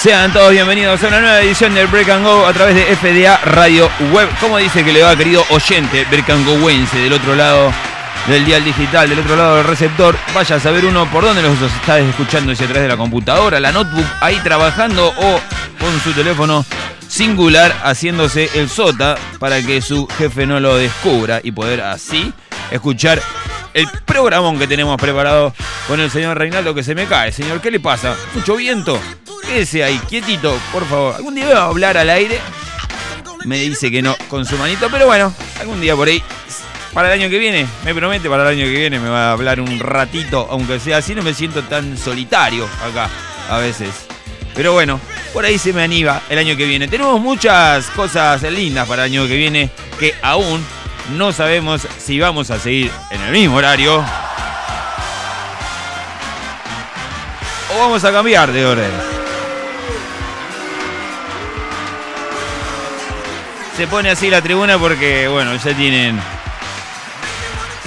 Sean todos bienvenidos a una nueva edición del Break and Go a través de FDA Radio Web. ¿Cómo dice que le va, querido oyente Break and Goense, del otro lado del dial digital, del otro lado del receptor? Vaya a saber uno por dónde los está escuchando, si a través de la computadora, la notebook, ahí trabajando o con su teléfono singular haciéndose el sota para que su jefe no lo descubra y poder así escuchar el programón que tenemos preparado con el señor Reinaldo que se me cae. Señor, ¿qué le pasa? ¿Mucho viento? Quédese ahí, quietito, por favor. Algún día voy a hablar al aire. Me dice que no con su manito, pero bueno, algún día por ahí. Para el año que viene, me promete, para el año que viene me va a hablar un ratito, aunque sea así, no me siento tan solitario acá a veces. Pero bueno, por ahí se me anima el año que viene. Tenemos muchas cosas lindas para el año que viene que aún no sabemos si vamos a seguir en el mismo horario o vamos a cambiar de orden. Se pone así la tribuna porque, bueno, ya tienen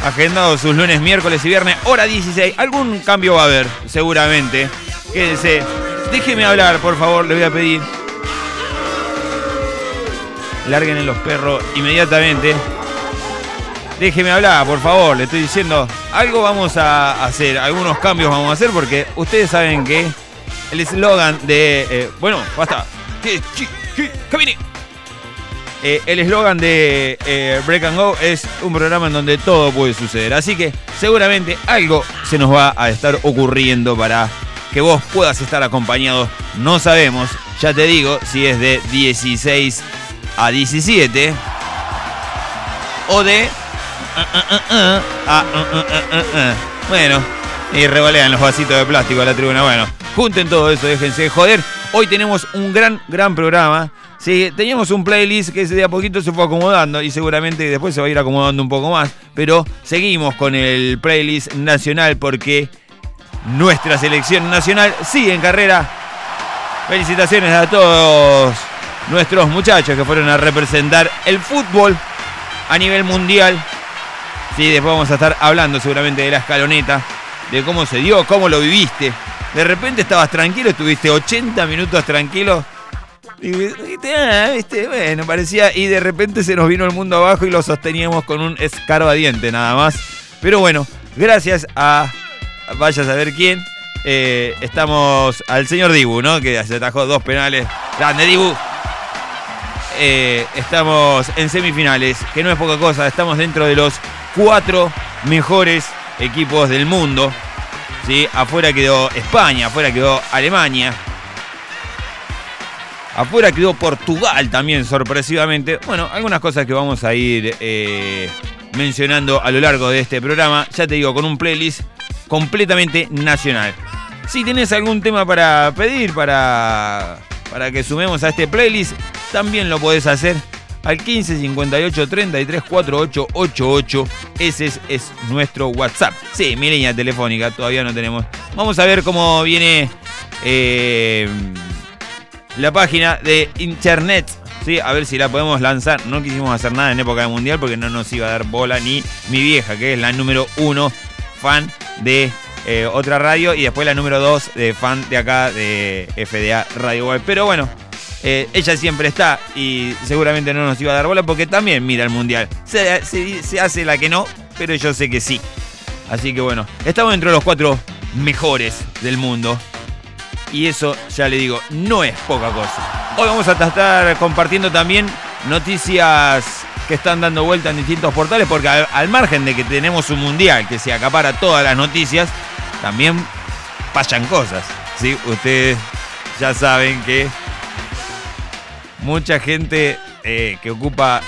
agendados sus lunes, miércoles y viernes, hora 16. Algún cambio va a haber, seguramente. Quédense. Déjeme hablar, por favor, le voy a pedir. Larguen en los perros inmediatamente. Déjeme hablar, por favor, le estoy diciendo. Algo vamos a hacer, algunos cambios vamos a hacer porque ustedes saben que el eslogan de. eh, bueno, basta. Camine. Eh, el eslogan de eh, Break and Go es un programa en donde todo puede suceder. Así que seguramente algo se nos va a estar ocurriendo para que vos puedas estar acompañado. No sabemos, ya te digo, si es de 16 a 17 o de... a- Bueno, y revolean los vasitos de plástico a la tribuna. Bueno, junten todo eso, déjense de joder. Hoy tenemos un gran, gran programa. Sí, teníamos un playlist que de a poquito se fue acomodando y seguramente después se va a ir acomodando un poco más. Pero seguimos con el playlist nacional porque nuestra selección nacional sigue en carrera. Felicitaciones a todos nuestros muchachos que fueron a representar el fútbol a nivel mundial. Sí, después vamos a estar hablando seguramente de la escaloneta, de cómo se dio, cómo lo viviste. De repente estabas tranquilo, estuviste 80 minutos tranquilo. Y viste, ah, viste, bueno, parecía. Y de repente se nos vino el mundo abajo y lo sosteníamos con un escarbadiente nada más. Pero bueno, gracias a. Vaya a saber quién. eh, estamos al señor Dibu, ¿no? Que se atajó dos penales. Grande Dibu. Eh, estamos en semifinales, que no es poca cosa. Estamos dentro de los cuatro mejores equipos del mundo. ¿sí? Afuera quedó España, afuera quedó Alemania. Afuera quedó Portugal también, sorpresivamente. Bueno, algunas cosas que vamos a ir eh, mencionando a lo largo de este programa. Ya te digo, con un playlist completamente nacional. Si tenés algún tema para pedir, para, para que sumemos a este playlist, también lo podés hacer al 15 58 33 48 88. Ese es, es nuestro WhatsApp. Sí, mi línea telefónica, todavía no tenemos. Vamos a ver cómo viene eh, la página de internet. ¿sí? A ver si la podemos lanzar. No quisimos hacer nada en época de mundial porque no nos iba a dar bola ni mi vieja, que es la número uno fan de eh, otra radio. Y después la número dos de fan de acá de FDA Radio Web. Pero bueno, eh, ella siempre está y seguramente no nos iba a dar bola porque también mira el mundial. Se, hace la que no, pero yo sé que sí. Así que bueno, estamos dentro de los cuatro mejores del mundo. Y eso, ya le digo, no es poca cosa. Hoy vamos a estar compartiendo también noticias que están dando vuelta en distintos portales, porque al, margen de que tenemos un mundial que se acapara todas las noticias, también pasan cosas. ¿sí? Ustedes ya saben que mucha gente eh, que ocupa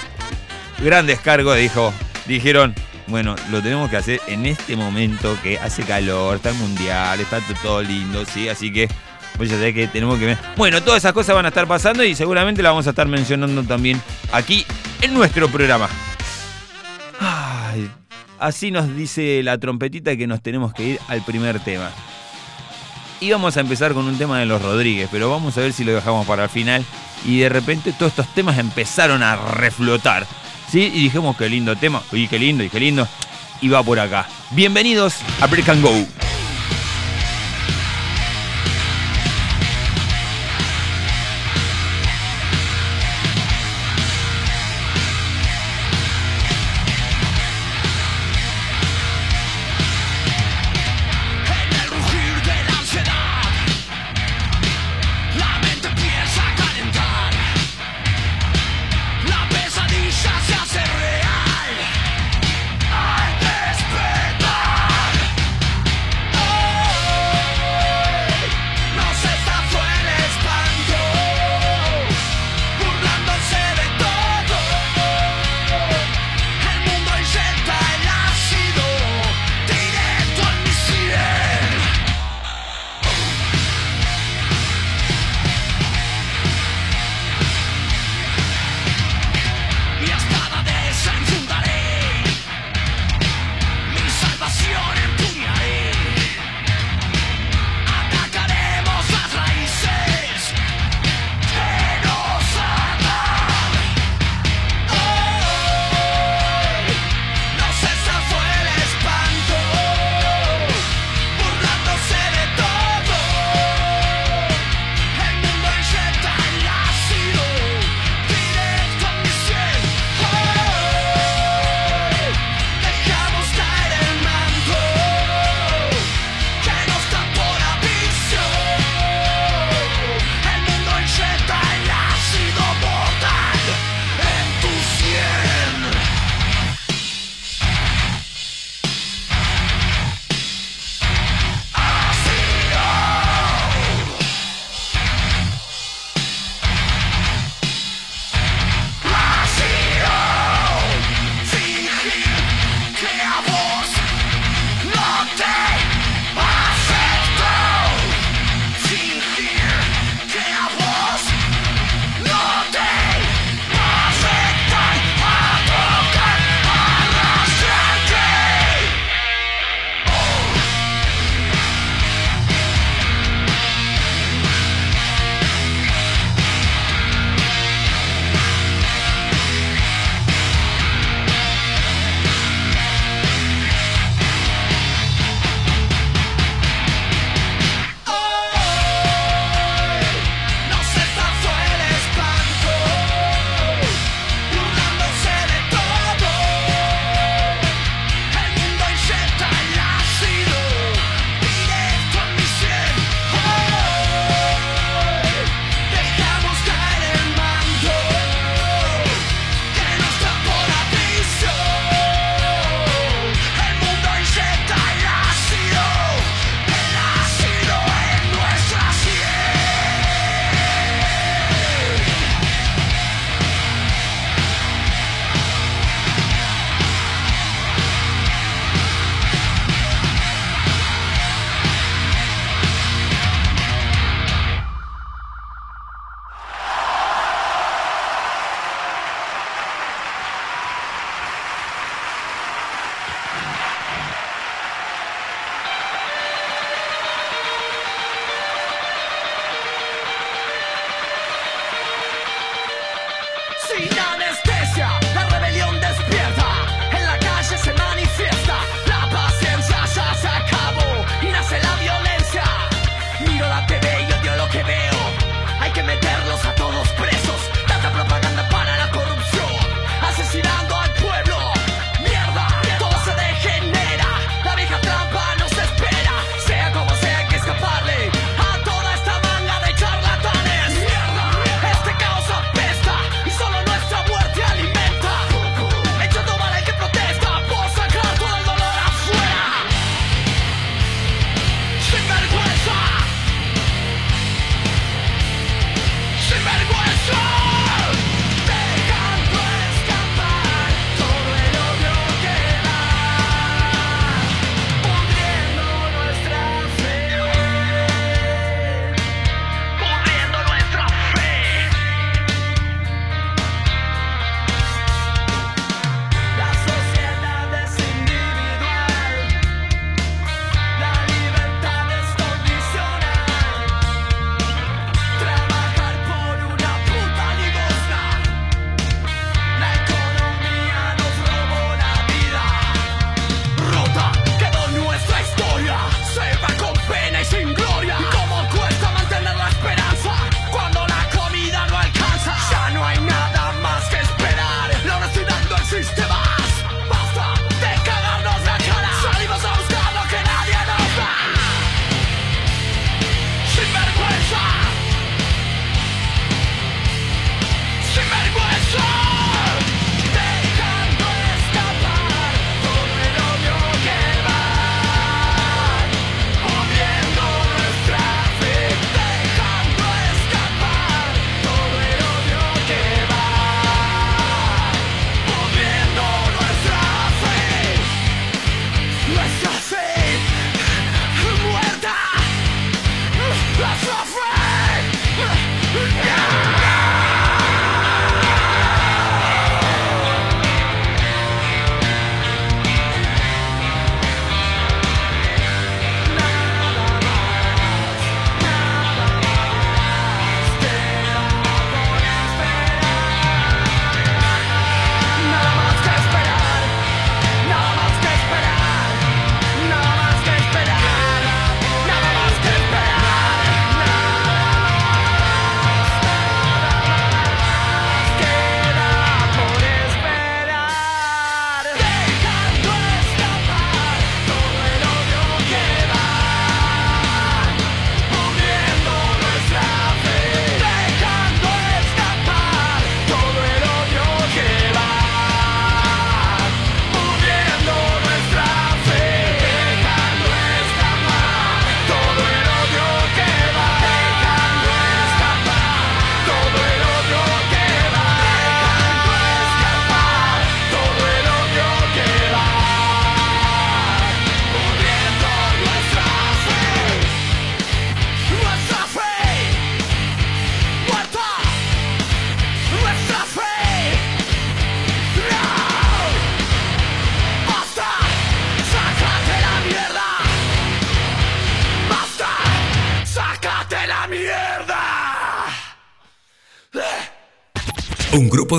grandes cargos dijo, dijeron, bueno, lo tenemos que hacer en este momento que hace calor, está el mundial, está to- todo lindo, ¿sí? Así que, pues ya sé que tenemos que ver. Bueno, todas esas cosas van a estar pasando y seguramente las vamos a estar mencionando también aquí en nuestro programa. Así nos dice la trompetita que nos tenemos que ir al primer tema. Íbamos a empezar con un tema de los Rodríguez, pero vamos a ver si lo dejamos para el final. Y de repente todos estos temas empezaron a reflotar. ¿Sí? Y dijimos, qué lindo tema. Uy, qué lindo, y qué lindo. Y va por acá. Bienvenidos a Break and Go.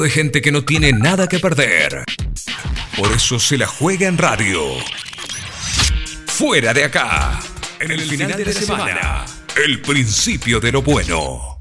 De gente que no tiene nada que perder. Por eso se la juega en radio. Fuera de acá. En el final de la semana. El principio de lo bueno.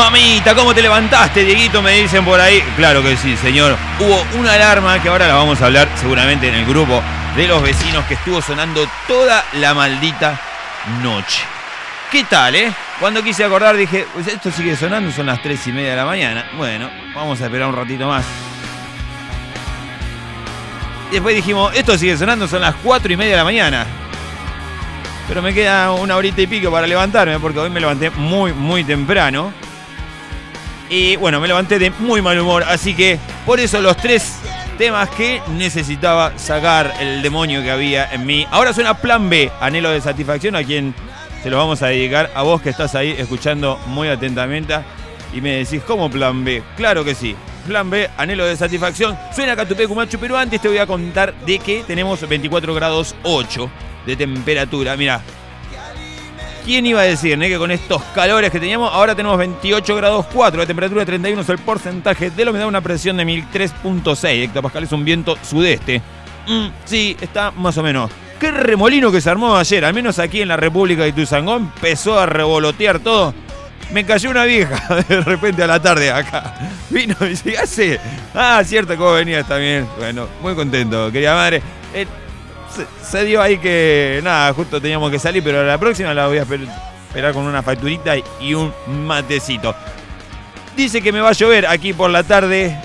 Mamita, ¿cómo te levantaste, Dieguito? Me dicen por ahí. Claro que sí, señor. Hubo una alarma que ahora la vamos a hablar seguramente en el grupo de los vecinos que estuvo sonando toda la maldita noche. ¿Qué tal, eh? Cuando quise acordar dije, pues esto sigue sonando, son las 3 y media de la mañana. Bueno, vamos a esperar un ratito más. Después dijimos, esto sigue sonando, son las 4 y media de la mañana. Pero me queda una horita y pico para levantarme, porque hoy me levanté muy, muy temprano. Y bueno, me levanté de muy mal humor, así que por eso los tres temas que necesitaba sacar el demonio que había en mí. Ahora suena Plan B, anhelo de satisfacción, a quien se lo vamos a dedicar a vos que estás ahí escuchando muy atentamente y me decís, ¿cómo Plan B? Claro que sí. Plan B, anhelo de satisfacción. Suena Catupecu Machu, pero antes te voy a contar de que tenemos 24 grados 8 de temperatura. Mira, ¿Quién iba a decir eh, que con estos calores que teníamos, ahora tenemos 28 grados 4, la temperatura de 31 es el porcentaje de la humedad, una presión de 1003.6 hectopascales, es un viento sudeste. Mm, sí, está más o menos. Qué remolino que se armó ayer, al menos aquí en la República de Tuzangó, empezó a revolotear todo. Me cayó una vieja de repente a la tarde acá. Vino y dice, ¿qué hace? Ah, cierto, ¿cómo venías también? Bueno, muy contento, querida madre. Eh, se, dio ahí que, nada, justo teníamos que salir, pero la próxima la voy a esper- esperar con una facturita y- y un matecito. Dice que me va a llover aquí por la tarde,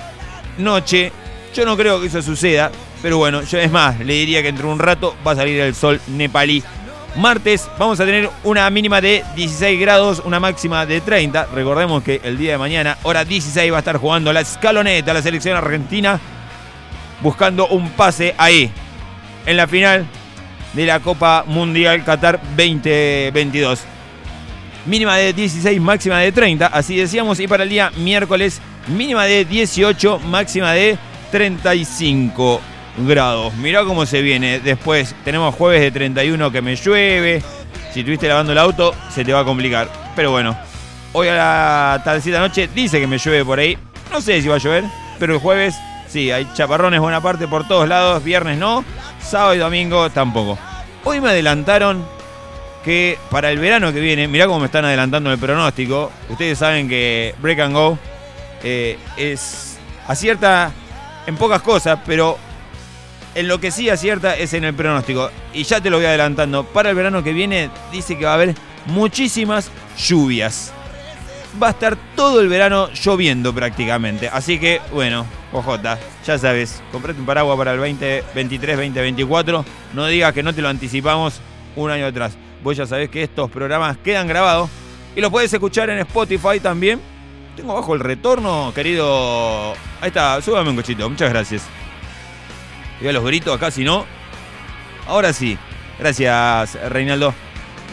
noche. Yo no creo que eso suceda, pero bueno, yo es más, le diría que entre un rato va a salir el sol nepalí. Martes vamos a tener una mínima de 16 grados, una máxima de 30. Recordemos que el día de mañana, hora 16, va a estar jugando la escaloneta, la selección argentina, buscando un pase ahí, en la final de la Copa Mundial Qatar 2022 mínima de 16, máxima de 30, así decíamos, y para el día miércoles, mínima de 18, máxima de 35 grados. Mirá cómo se viene. Después tenemos jueves de 31 que me llueve. Si estuviste lavando el auto, se te va a complicar. Pero bueno, hoy a la tardecita noche dice que me llueve por ahí. No sé si va a llover, pero el jueves sí, hay chaparrones buena parte por todos lados. Viernes no, sábado y domingo tampoco. Hoy me adelantaron que para el verano que viene, mirá cómo me están adelantando el pronóstico. Ustedes saben que Break and Go eh, es acierta en pocas cosas, pero en lo que sí acierta es en el pronóstico. Y ya te lo voy adelantando. Para el verano que viene dice que va a haber muchísimas lluvias. Va a estar todo el verano lloviendo prácticamente. Así que, bueno, ojota, ya sabes, comprate un paraguas para el 2023, 2024. No digas que no te lo anticipamos un año atrás. Vos ya sabés que estos programas quedan grabados y los puedes escuchar en Spotify también. Tengo abajo el retorno, querido. Ahí está, súbame un cochito, muchas gracias. Y a los gritos acá, si no. Ahora sí. Gracias, Reinaldo.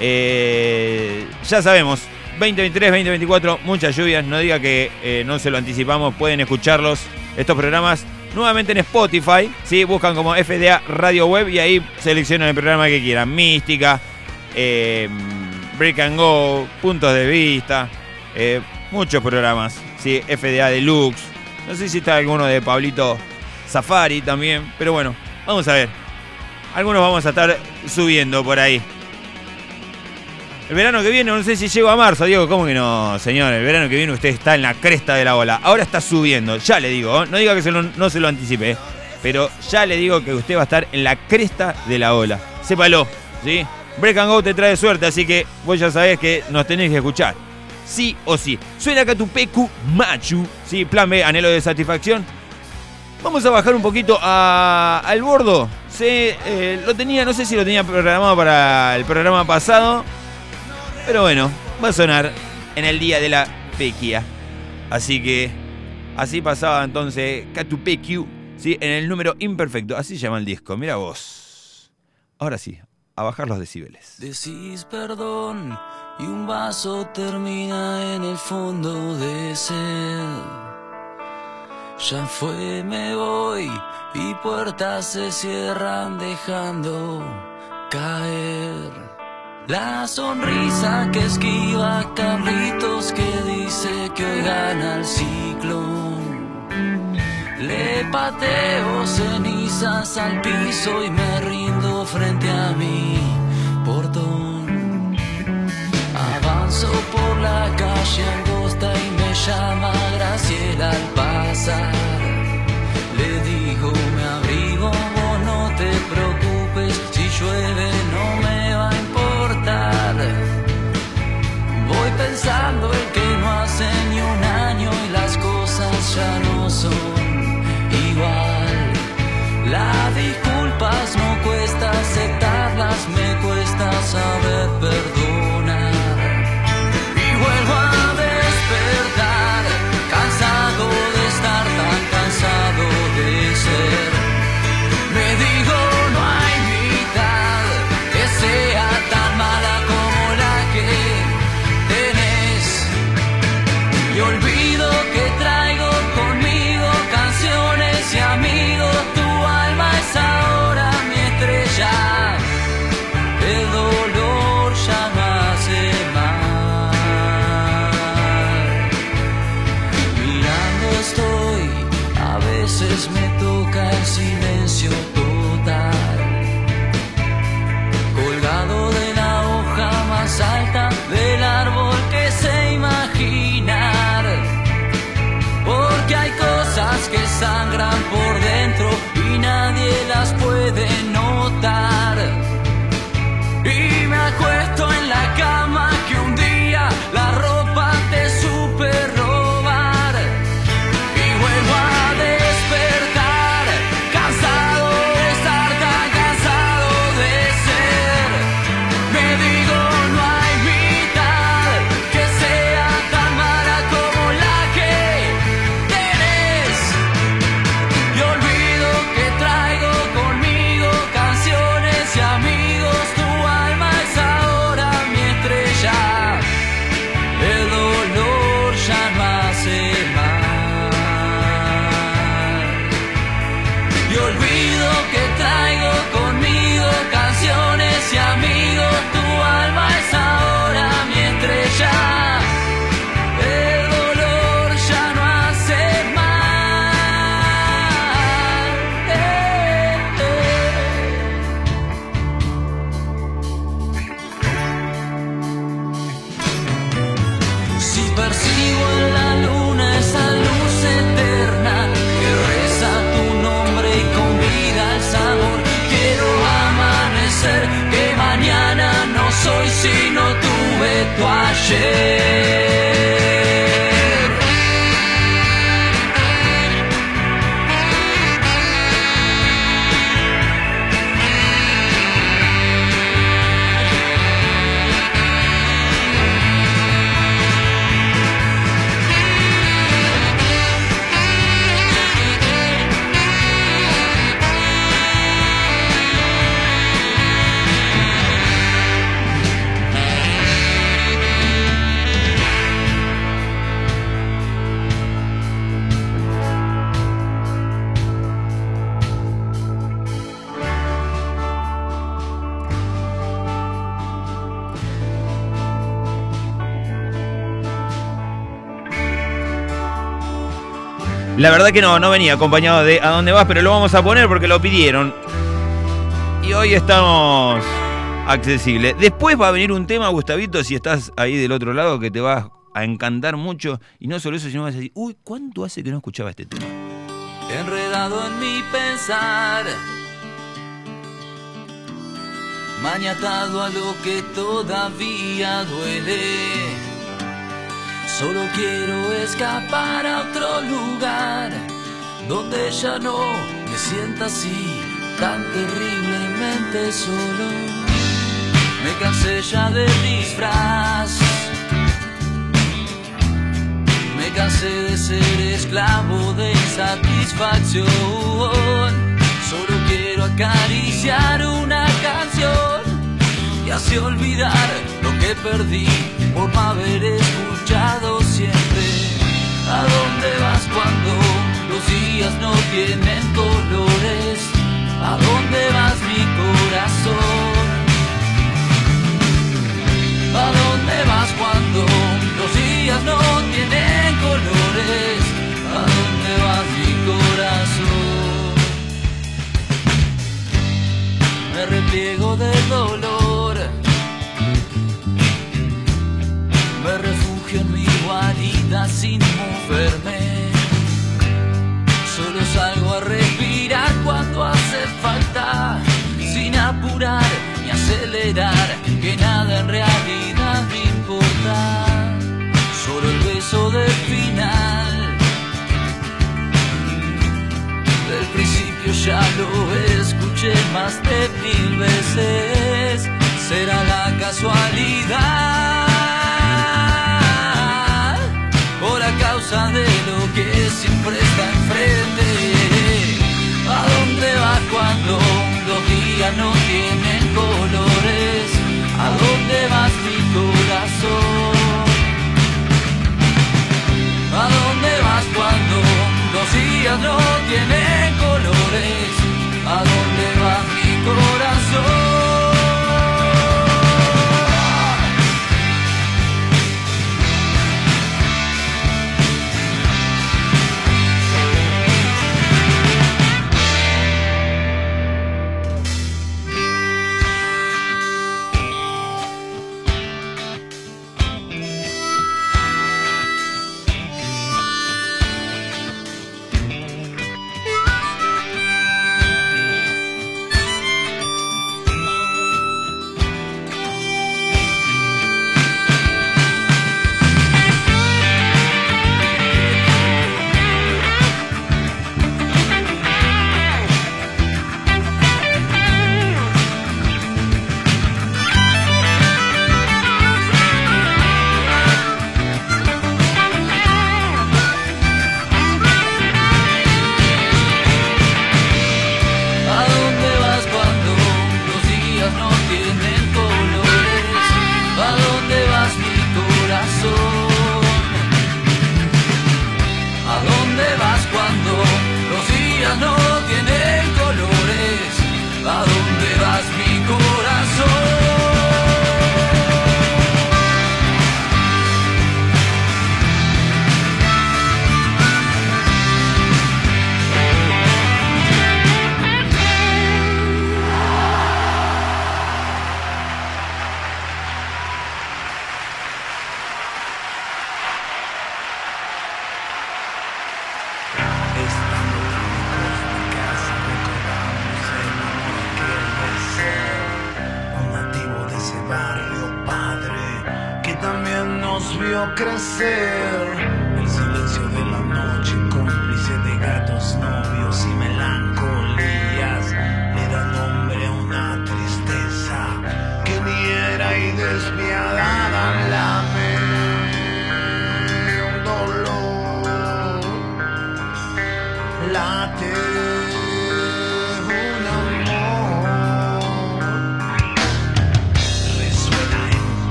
Eh, ya sabemos, 2023, 2024, muchas lluvias. No diga que eh, no se lo anticipamos. Pueden escucharlos, estos programas, nuevamente en Spotify. ¿sí? Buscan como FDA Radio Web y ahí seleccionan el programa que quieran. Mística, eh, Break and Go, Puntos de Vista. eh, muchos programas. ¿sí? FDA Deluxe. No sé si está alguno de Pablito Safari también. Pero bueno, vamos a ver. Algunos vamos a estar subiendo por ahí. El verano que viene, no sé si llego a marzo, Diego, ¿cómo que no, señor? El verano que viene usted está en la cresta de la ola. Ahora está subiendo, ya le digo, ¿eh? no diga que se no se lo anticipe, ¿eh? pero ya le digo que usted va a estar en la cresta de la ola. Sépalo, ¿sí? Break and Go te trae suerte, así que vos ya sabés que nos tenés que escuchar. Sí o sí. Suena Catupecu Machu, ¿sí? Plan B, anhelo de satisfacción. Vamos a bajar un poquito a- al bordo. Sí, eh, lo tenía, no sé si lo tenía programado para el programa pasado. Pero bueno, va a sonar en el día de la pequia. Así que así pasaba entonces Catupecu, ¿sí? en el número imperfecto. Así llama el disco. Mira vos. Ahora sí, a bajar los decibeles. Decís perdón y un vaso termina en el fondo de sed. Ya fue, me voy y puertas se cierran dejando caer. La sonrisa que esquiva Carlitos que dice que gana el ciclón. Le pateo cenizas al piso y me rindo frente a mi portón. Avanzo por la calle angosta y me llama Graciela al pasar. Pensando que La verdad que no, no venía acompañado de a dónde vas, pero lo vamos a poner porque lo pidieron. Y hoy estamos accesibles. Después va a venir un tema, Gustavito, si estás ahí del otro lado, que te va a encantar mucho. Y no solo eso, sino vas a decir, uy, ¿cuánto hace que no escuchaba este tema? enredado en mi pensar, mañatado a lo que todavía duele. Solo quiero escapar a otro lugar donde ya no me sienta así tan terriblemente solo. Me cansé ya de disfraz. Me cansé de ser esclavo de insatisfacción. Solo quiero acariciar una canción y así olvidar lo que perdí por no haber escuchado siempre. ¿A dónde vas cuando los días no tienen colores? ¿A dónde vas mi corazón? ¿A dónde vas cuando los días no tienen colores? ¿A dónde vas mi corazón? Me repliego del dolor, sin moverme. Solo salgo a respirar cuando hace falta, sin apurar ni acelerar, que nada en realidad me importa. Solo el beso del final, del principio ya lo escuché más de mil veces. Será la casualidad o la causa de lo que siempre está enfrente. ¿A dónde vas cuando los días no tienen colores? ¿A dónde vas mi corazón? ¿A dónde vas cuando los días no tienen colores? ¿A dónde va mi corazón?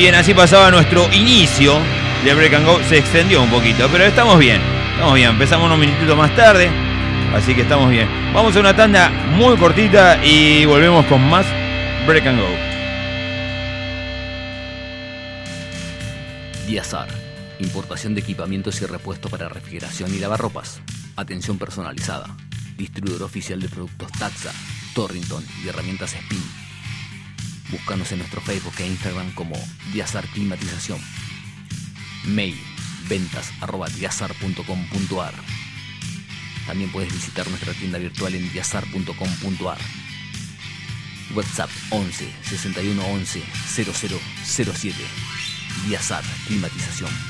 Bien, así pasaba nuestro inicio de Break and Go. Se extendió un poquito, pero estamos bien. Estamos bien. Empezamos unos minutitos más tarde. Así que estamos bien. Vamos a una tanda muy cortita y volvemos con más Break and Go. Diazar. Importación de equipamientos y repuestos para refrigeración y lavarropas. Atención personalizada. Distribuidor oficial de productos Taxa, Torrington y herramientas Spin. Búscanos en nuestro Facebook e Instagram como Diazar Climatización. Mail ventas arroba diazar.com.ar. También puedes visitar nuestra tienda virtual en diazar.com.ar. WhatsApp 11 61 11 0007. Diazar Climatización.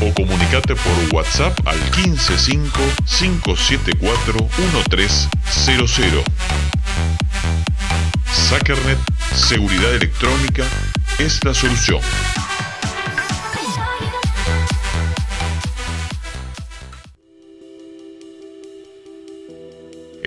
o comunicate por WhatsApp al 155-574-1300. Sackernet Seguridad Electrónica es la solución.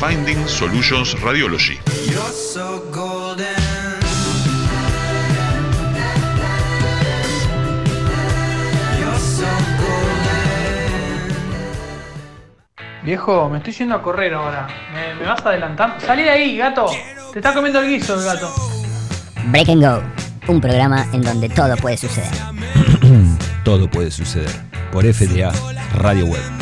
Finding Solutions Radiology. Viejo, me estoy yendo a correr ahora. ¿Me, me vas a adelantar? Salí de ahí, gato. Te está comiendo el guiso el gato. Break and Go, un programa en donde todo puede suceder. Todo puede suceder por FDA Radio Web.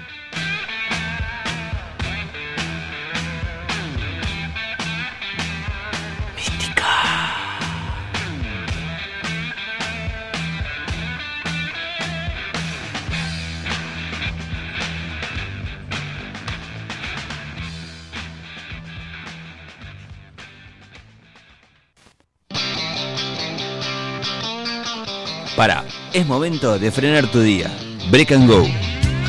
Para, es momento de frenar tu día. Break and Go.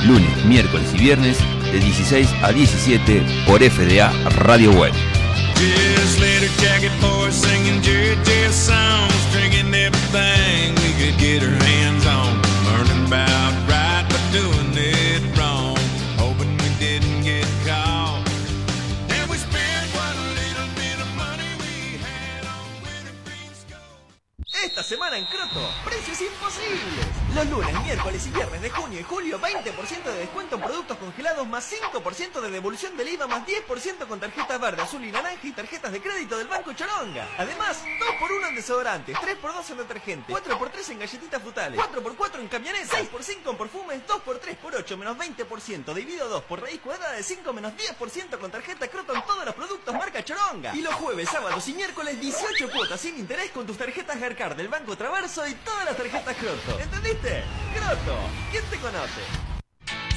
Lunes, miércoles y viernes de 16 a 17 por FDA Radio Web. Ooh. Los lunes, miércoles y viernes de junio y julio, 20% de descuento en productos congelados más 5% de devolución del IVA más 10% con tarjetas verde, azul y naranja y tarjetas de crédito del Banco Choronga. Además, 2x1 en desodorantes, 3x2 en detergente, 4x3 en galletitas frutales, 4x4 en camionetas, 6x5 en perfumes, 2x3 por 8 menos 20%, dividido 2 por raíz cuadrada de 5 menos 10% con tarjeta Croto en todos los productos marca Choronga. Y los jueves, sábados y miércoles 18 cuotas sin interés con tus tarjetas Garcard del Banco Traverso y todas las tarjetas Croto. ¿Entendiste? Croto, ¿quién te conoce?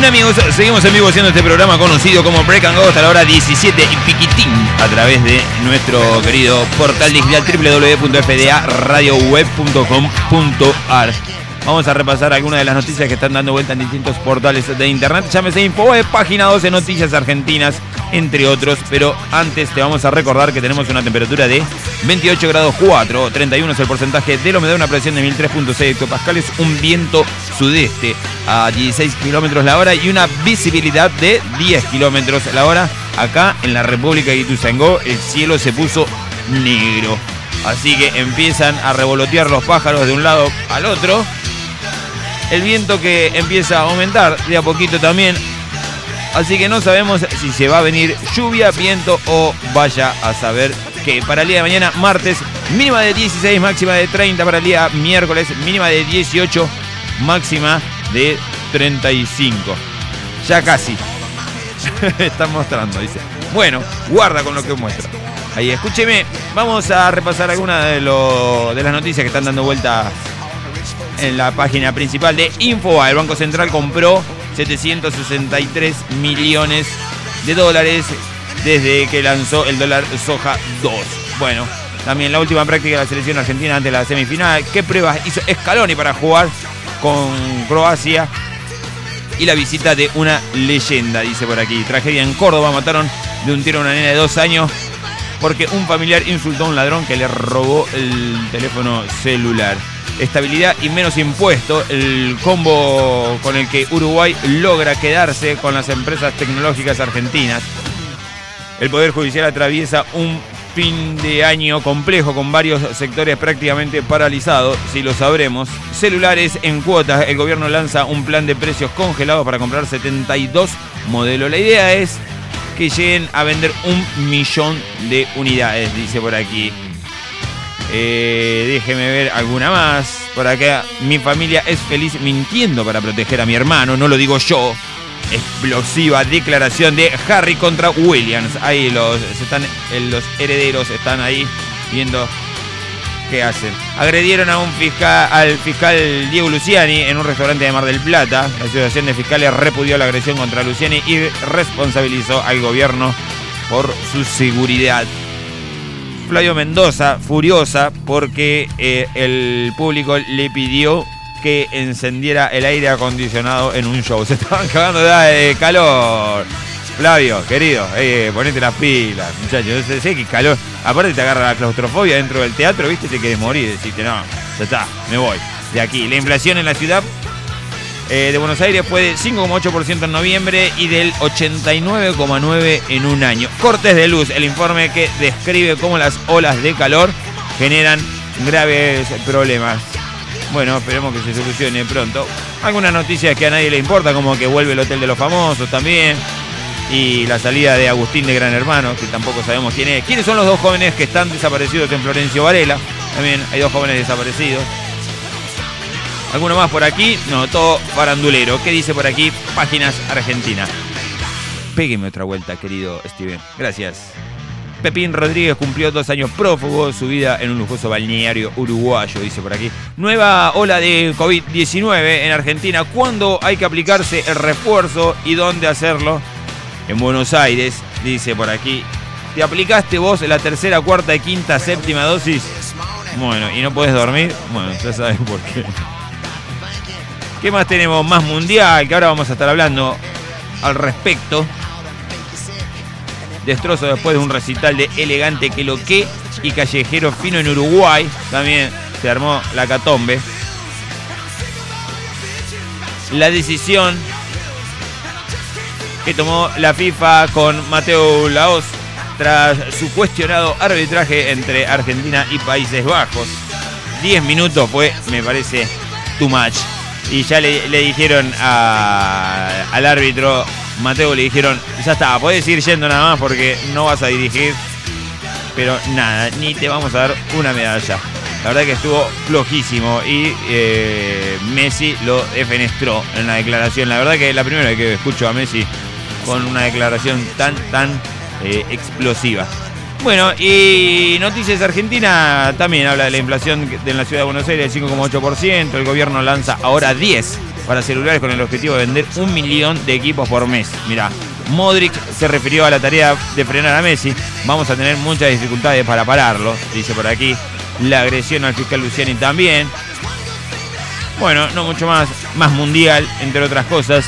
Bien amigos, seguimos en vivo haciendo este programa conocido como Break and Go hasta la hora 17 y piquitín a través de nuestro querido portal digital www.fdaradioweb.com.ar Vamos a repasar algunas de las noticias que están dando vuelta en distintos portales de internet. Llámese Infoweb, página 12, Noticias Argentinas, entre otros. Pero antes te vamos a recordar que tenemos una temperatura de 28 grados 4, 31 es el porcentaje de la humedad, una presión de 1003.6 hectopascales, un viento sudeste a 16 kilómetros la hora y una visibilidad de 10 kilómetros la hora. Acá en la República de Ituzaingó el cielo se puso negro. Así que empiezan a revolotear los pájaros de un lado al otro el viento que empieza a aumentar de a poquito también. Así que no sabemos si se va a venir lluvia, viento o vaya a saber que para el día de mañana, martes, mínima de 16, máxima de 30 para el día miércoles, mínima de 18, máxima de 35. Ya casi. Están mostrando, dice. Bueno, guarda con lo que muestra. Ahí, escúcheme, vamos a repasar algunas de, de las noticias que están dando vuelta en la página principal de Infobae. El Banco Central compró 763 millones de dólares desde que lanzó el dólar soja 2. Bueno, también la última práctica de la selección argentina ante la semifinal. ¿Qué pruebas hizo Scaloni para jugar con Croacia? Y la visita de una leyenda, dice por aquí. Tragedia en Córdoba, mataron de un tiro a una nena de dos años porque un familiar insultó a un ladrón que le robó el teléfono celular. Estabilidad y menos impuesto, el combo con el que Uruguay logra quedarse con las empresas tecnológicas argentinas. El Poder Judicial atraviesa un fin de año complejo con varios sectores prácticamente paralizados, si lo sabremos. Celulares en cuotas, el gobierno lanza un plan de precios congelados para comprar 72 modelos. La idea es que lleguen a vender un millón de unidades, dice por aquí. Eh, déjeme ver alguna más. Por acá, mi familia es feliz mintiendo para proteger a mi hermano, no lo digo yo. Explosiva declaración de Harry contra Williams. Ahí los, están, eh, los herederos están ahí viendo qué hacen. Agredieron a un fiscal, al fiscal Diego Luciani en un restaurante de Mar del Plata. La Asociación de Fiscales repudió la agresión contra Luciani y responsabilizó al gobierno por su seguridad. Flavio Mendoza, furiosa porque eh, el público le pidió que encendiera el aire acondicionado en un show. Se estaban cagando de calor. Flavio, querido, eh, ponete las pilas, muchachos. Sé, sé que calor. Aparte te agarra la claustrofobia dentro del teatro, viste, te querés morir. Deciste, no, ya está, me voy de aquí. La inflación en la ciudad eh, de Buenos Aires fue del 5,8% en noviembre y del 89,9% en un año. Cortes de luz, el informe que describe cómo las olas de calor generan graves problemas. Bueno, esperemos que se solucione pronto. Algunas noticias que a nadie le importa, como que vuelve el Hotel de los Famosos también. Y la salida de Agustín de Gran Hermano, que tampoco sabemos quién es. ¿Quiénes son los dos jóvenes que están desaparecidos en Florencio Varela? También hay dos jóvenes desaparecidos. ¿Alguno más por aquí? No, todo farandulero. ¿Qué dice por aquí? Páginas Argentina. Pégueme otra vuelta, querido Steven. Gracias. Pepín Rodríguez cumplió dos años prófugo, su vida en un lujoso balneario uruguayo, dice por aquí. Nueva ola de COVID-19 en Argentina. ¿Cuándo hay que aplicarse el refuerzo y dónde hacerlo? En Buenos Aires, dice por aquí. ¿Te aplicaste vos la tercera, cuarta y quinta, séptima dosis? Bueno, ¿y no puedes dormir? Bueno, ya sabes por qué. ¿Qué más tenemos? Más mundial, que ahora vamos a estar hablando al respecto. Destrozo después de un recital de elegante que lo que y callejero fino en Uruguay. También se armó la catombe. La decisión que tomó la FIFA con Mateo Laos tras su cuestionado arbitraje entre Argentina y Países Bajos. 10 minutos fue, me parece, too much. Y ya le, le dijeron al árbitro, Mateo, le dijeron, ya está, podés ir yendo nada más porque no vas a dirigir. Pero nada, ni te vamos a dar una medalla. La verdad que estuvo flojísimo y eh, Messi lo defenestró en la declaración. La verdad que es la primera vez que escucho a Messi con una declaración tan, tan eh, explosiva. Bueno, y Noticias Argentina también habla de la inflación en la ciudad de Buenos Aires del 5,8%. El gobierno lanza ahora 10 para celulares con el objetivo de vender un millón de equipos por mes. Mirá, Modric se refirió a la tarea de frenar a Messi. Vamos a tener muchas dificultades para pararlo, dice por aquí. La agresión al fiscal Luciani también. Bueno, no mucho más. Más mundial, entre otras cosas.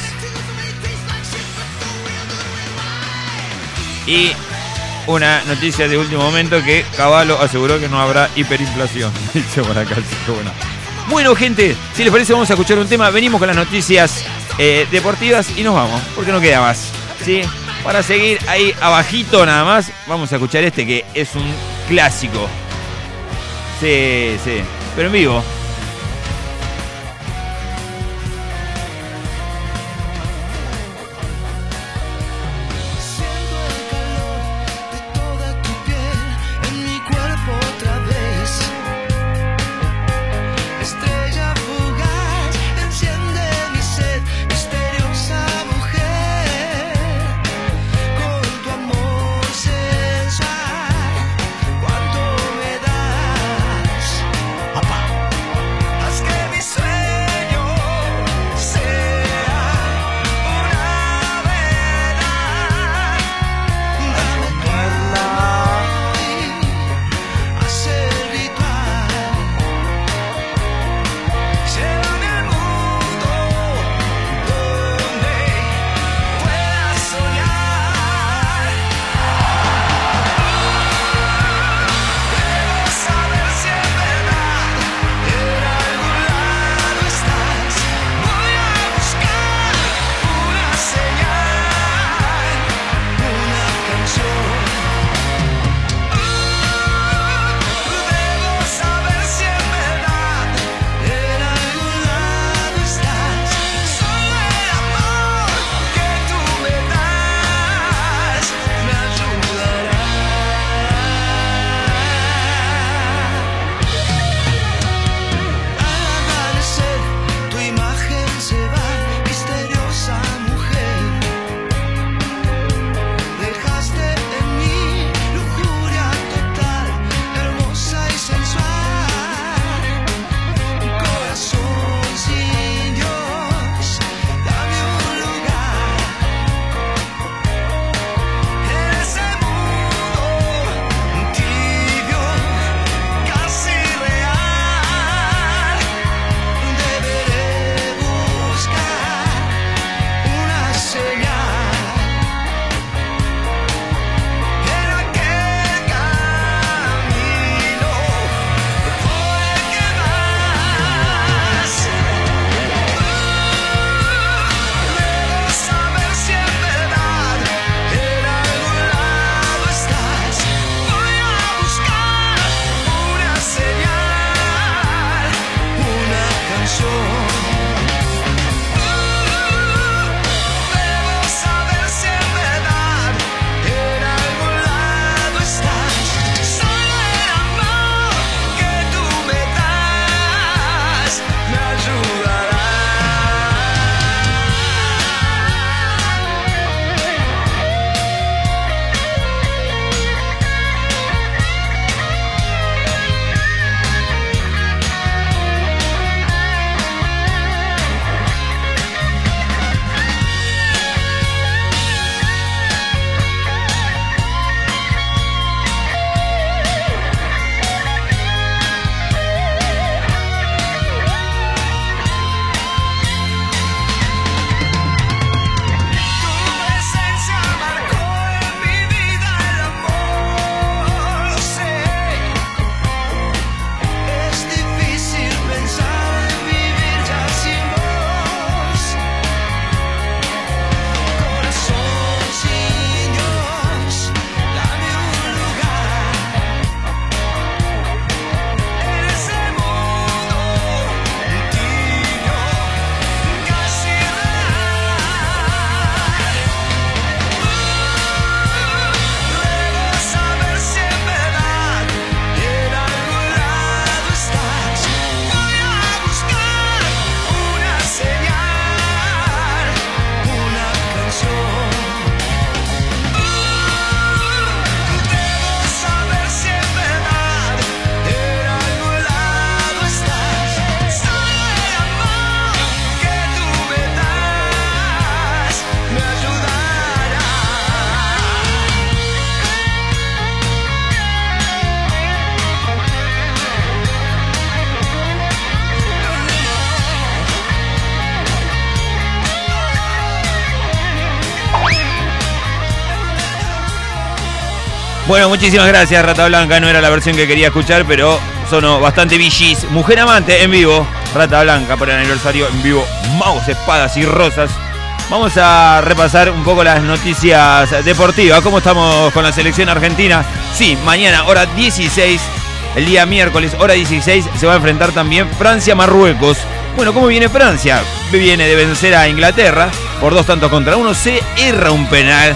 Y una noticia de último momento que Caballo aseguró que no habrá hiperinflación. Dice por acá. Bueno, gente, si les parece, vamos a escuchar un tema. Venimos con las noticias eh, deportivas y nos vamos, porque no queda más. ¿sí? Para seguir ahí abajito nada más, vamos a escuchar este que es un clásico. Sí, sí, pero en vivo. Bueno, muchísimas gracias, Rata Blanca. No era la versión que quería escuchar, pero sonó bastante VGs. Mujer Amante en vivo. Rata Blanca por el aniversario en vivo. Mouse, espadas y rosas. Vamos a repasar un poco las noticias deportivas. ¿Cómo estamos con la selección argentina? Sí, mañana, hora 16. El día miércoles, hora 16, se va a enfrentar también Francia-Marruecos. Bueno, ¿cómo viene Francia? Viene de vencer a Inglaterra por dos tantos contra uno. Se erra un penal.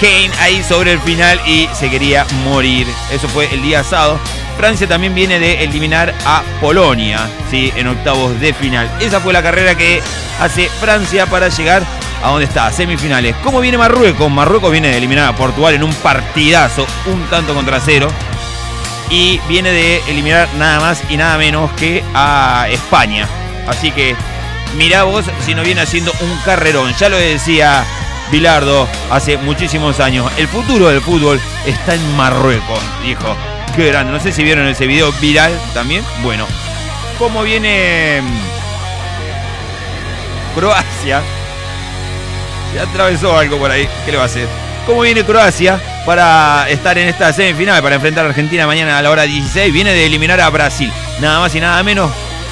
Kane ahí sobre el final y se quería morir. Eso fue el día sábado. Francia también viene de eliminar a Polonia, ¿sí? En octavos de final. Esa fue la carrera que hace Francia para llegar a donde está, semifinales. ¿Cómo viene Marruecos? Marruecos viene de eliminar a Portugal en un partidazo, un tanto contra cero. Y viene de eliminar nada más y nada menos que a España. Así que mirá vos si no viene haciendo un carrerón. Ya lo decía Bilardo hace muchísimos años. El futuro del fútbol está en Marruecos, dijo. Qué grande. No sé si vieron ese video viral también. Bueno, ¿cómo viene mm, Croacia? Se atravesó algo por ahí. ¿Qué le va a hacer? ¿Cómo viene Croacia para estar en esta semifinal, para enfrentar a Argentina mañana a la hora 16? Viene de eliminar a Brasil. Nada más y nada menos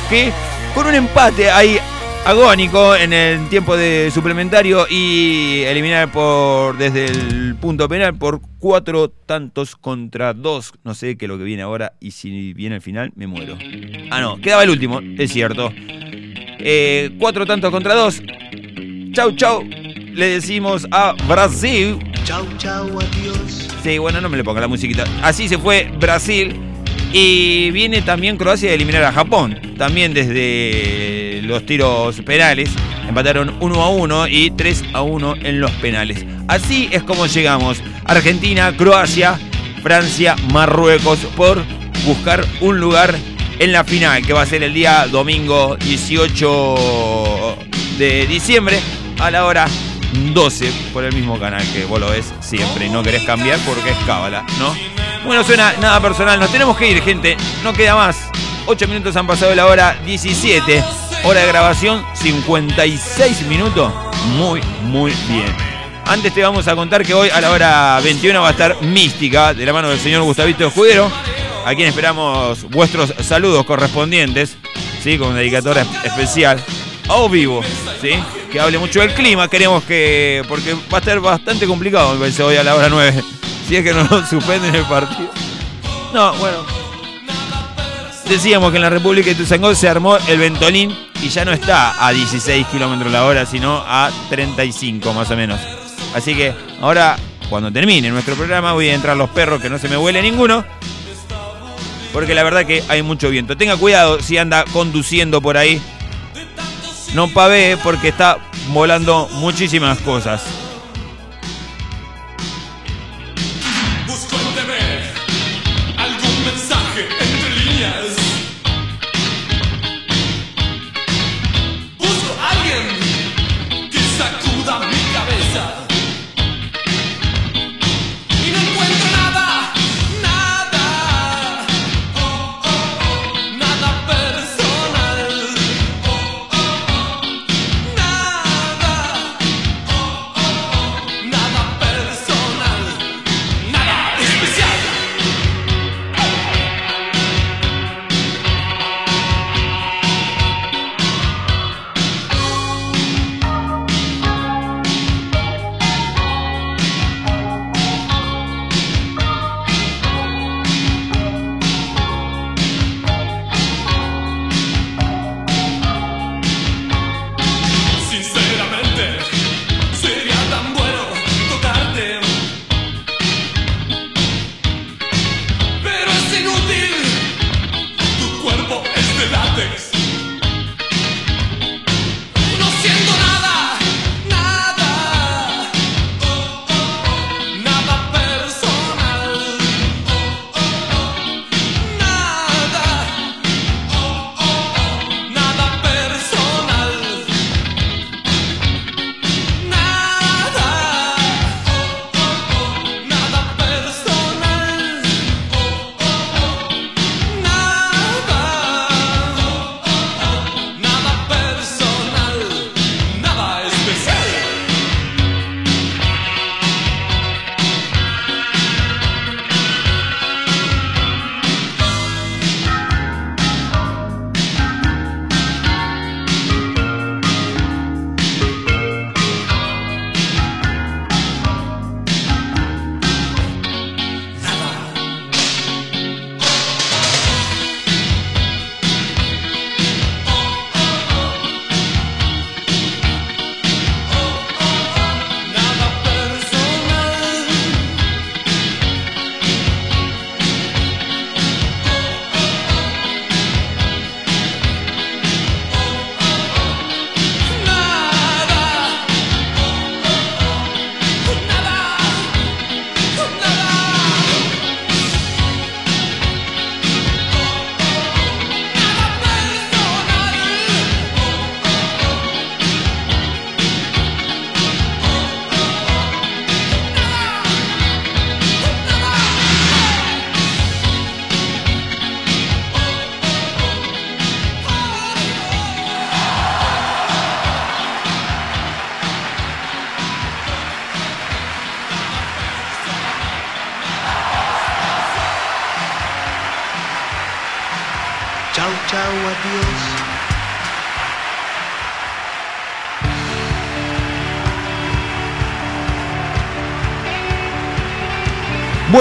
que con un empate ahí agónico en el tiempo de suplementario y eliminar por desde el punto penal por cuatro tantos contra dos. No sé qué es lo que viene ahora y si viene el final me muero. Ah, no, quedaba el último, es cierto. Eh, cuatro tantos contra dos. Chau, chau. Le decimos a Brasil. Chau, chau, adiós. Sí, bueno, no me le ponga la musiquita. Así se fue Brasil. Y viene también Croacia a eliminar a Japón. También desde los tiros penales. Empataron 1 a 1 y 3 a 1 en los penales. Así es como llegamos. Argentina, Croacia, Francia, Marruecos por buscar un lugar en la final que va a ser el día domingo 18 de diciembre a la hora 12 por el mismo canal que vos lo ves siempre y no querés cambiar porque es cábala, ¿no? Bueno, suena nada personal, nos tenemos que ir, gente, no queda más. 8 minutos han pasado de la hora 17, hora de grabación 56 minutos, muy, muy bien. Antes te vamos a contar que hoy a la hora 21 va a estar Mística, de la mano del señor Gustavito Escudero, a quien esperamos vuestros saludos correspondientes, ¿sí? Con dedicatoria especial, a vivo, ¿sí? Que hable mucho del clima, queremos que. porque va a estar bastante complicado, me parece, hoy a la hora 9. Si es que no nos suspenden el partido. No, bueno. Decíamos que en la República de Tuzangó se armó el Ventolín y ya no está a 16 kilómetros la hora, sino a 35 más o menos. Así que ahora, cuando termine nuestro programa, voy a entrar los perros, que no se me huele ninguno. Porque la verdad que hay mucho viento. Tenga cuidado si anda conduciendo por ahí. No pavee porque está volando muchísimas cosas.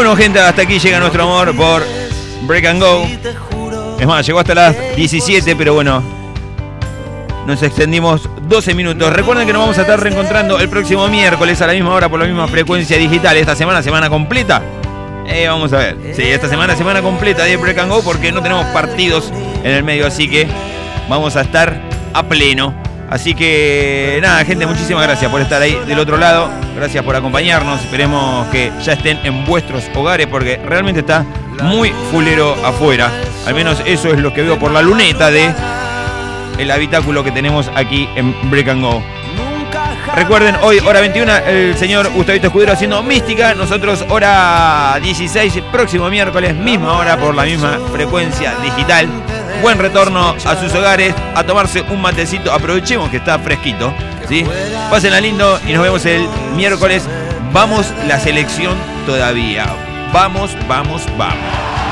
Bueno, gente, hasta aquí llega nuestro amor por Break and Go. Es más, llegó hasta las 17, pero bueno, nos extendimos 12 minutos. Recuerden que nos vamos a estar reencontrando el próximo miércoles a la misma hora por la misma frecuencia digital. Esta semana, semana completa. Eh, vamos a ver. Sí, esta semana, semana completa de Break and Go porque no tenemos partidos en el medio, así que vamos a estar a pleno. Así que nada, gente, muchísimas gracias por estar ahí del otro lado. Gracias por acompañarnos. Esperemos que ya estén en vuestros hogares porque realmente está muy fulero afuera. Al menos eso es lo que veo por la luneta de el habitáculo que tenemos aquí en Break and Go. Recuerden, hoy hora 21, el señor Gustavito Escudero haciendo mística. Nosotros hora 16, próximo miércoles, misma hora por la misma frecuencia digital. Buen retorno a sus hogares, a tomarse un matecito. Aprovechemos que está fresquito. ¿sí? Pásenla lindo y nos vemos el miércoles. Vamos la selección todavía. Vamos, vamos, vamos.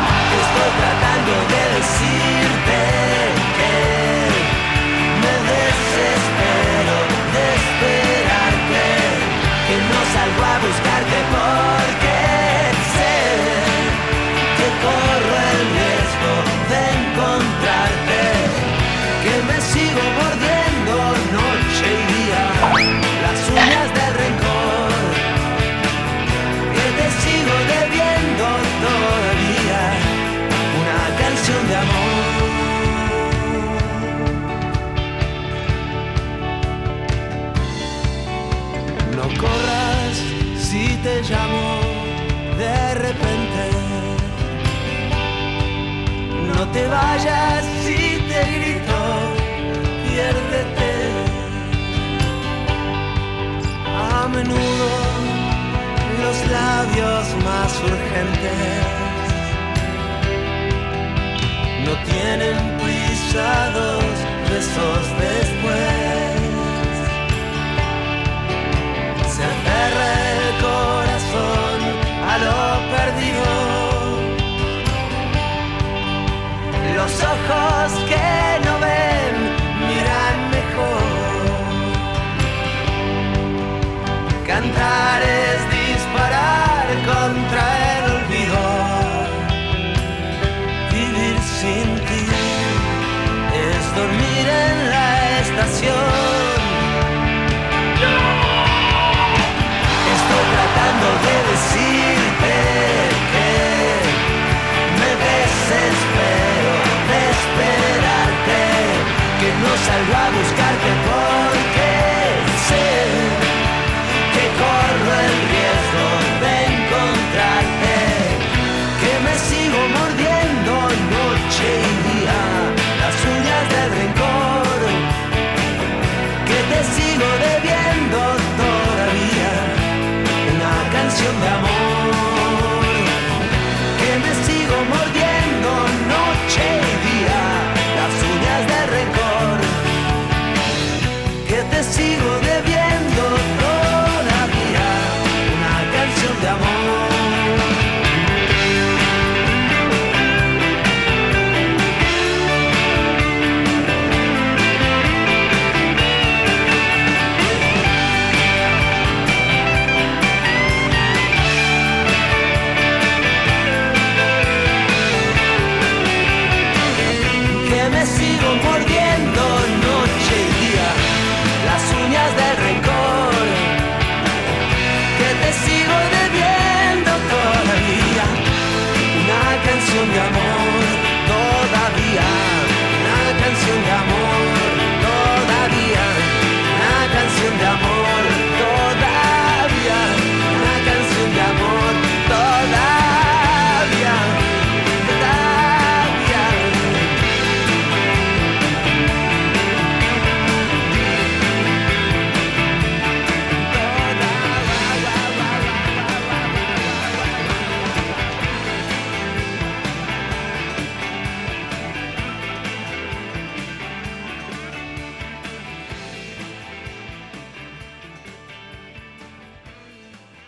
Te vayas si te grito, piérdete. A menudo los labios más urgentes no tienen pisados besos después. Los ojos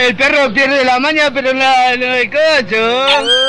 El perro pierde la maña, pero no, el cocho.